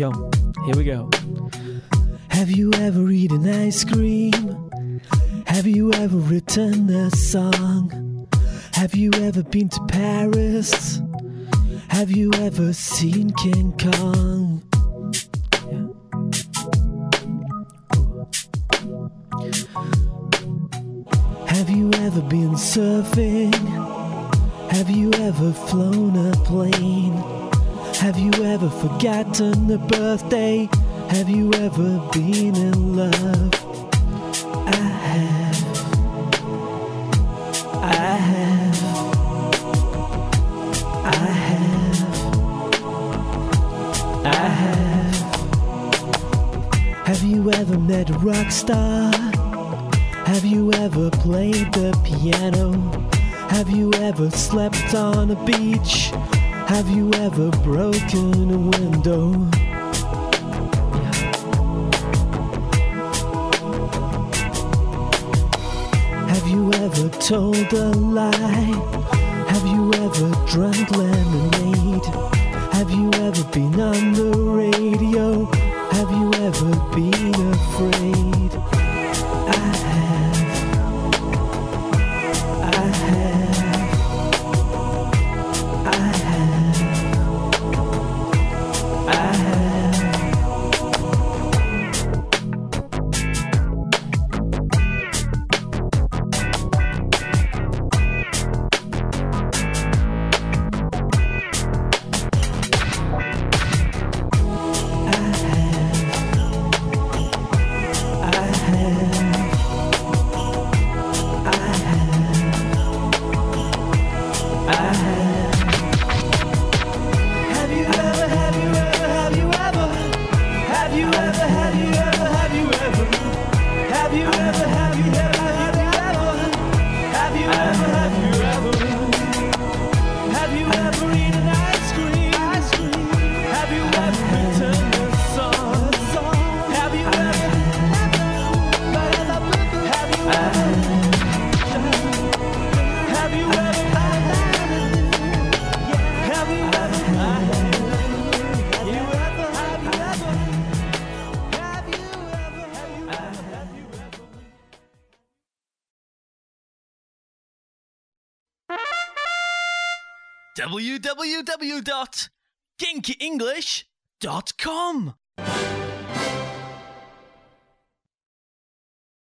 Yo, here we go. Have you ever eaten ice cream? Have you ever written a song? Have you ever been to Paris? Have you ever seen King Kong? Have you ever been surfing? Have you ever flown a plane? Have you ever forgotten a birthday? Have you ever been in love? I have. I have. I have. I have. Have you ever met a rock star? Have you ever played the piano? Have you ever slept on a beach? Have you ever broken a window? Have you ever told a lie? Have you ever drunk lemonade? Have you ever been on the radio? Have you ever been afraid? Have you ever eaten ice www.genkienglish.com